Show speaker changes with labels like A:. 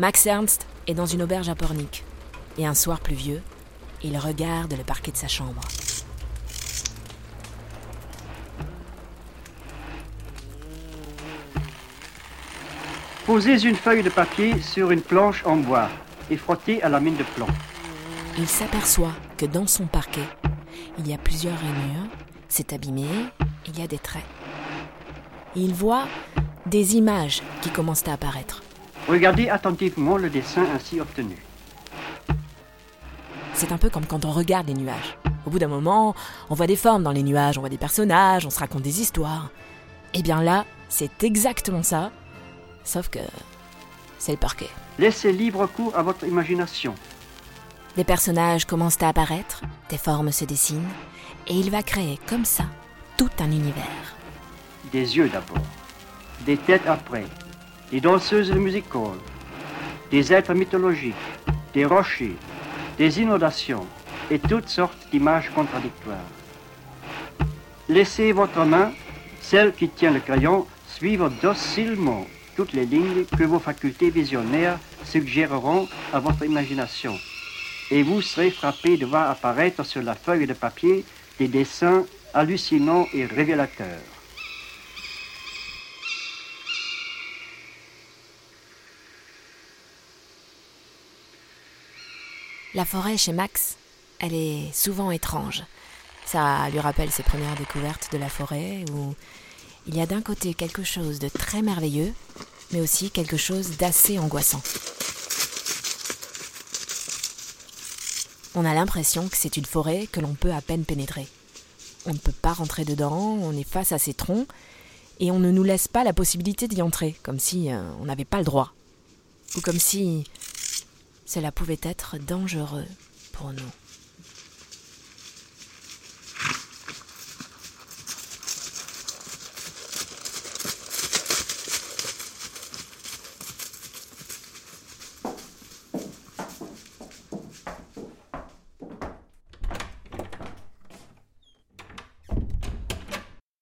A: Max Ernst est dans une auberge à Pornic. Et un soir pluvieux, il regarde le parquet de sa chambre.
B: Posez une feuille de papier sur une planche en bois et frottez à la mine de plomb.
A: Il s'aperçoit que dans son parquet, il y a plusieurs rainures, c'est abîmé, il y a des traits. Et il voit des images qui commencent à apparaître.
B: Regardez attentivement le dessin ainsi obtenu.
A: C'est un peu comme quand on regarde les nuages. Au bout d'un moment, on voit des formes dans les nuages, on voit des personnages, on se raconte des histoires. Et bien là, c'est exactement ça, sauf que c'est le parquet.
B: Laissez libre cours à votre imagination.
A: Des personnages commencent à apparaître, des formes se dessinent, et il va créer comme ça tout un univers.
B: Des yeux d'abord, des têtes après, des danseuses de music hall, des êtres mythologiques, des rochers, des inondations et toutes sortes d'images contradictoires. Laissez votre main, celle qui tient le crayon, suivre docilement toutes les lignes que vos facultés visionnaires suggéreront à votre imagination. Et vous serez frappé de voir apparaître sur la feuille de papier des dessins hallucinants et révélateurs.
A: La forêt chez Max, elle est souvent étrange. Ça lui rappelle ses premières découvertes de la forêt où il y a d'un côté quelque chose de très merveilleux, mais aussi quelque chose d'assez angoissant. On a l'impression que c'est une forêt que l'on peut à peine pénétrer. On ne peut pas rentrer dedans, on est face à ses troncs, et on ne nous laisse pas la possibilité d'y entrer, comme si euh, on n'avait pas le droit. Ou comme si cela pouvait être dangereux pour nous.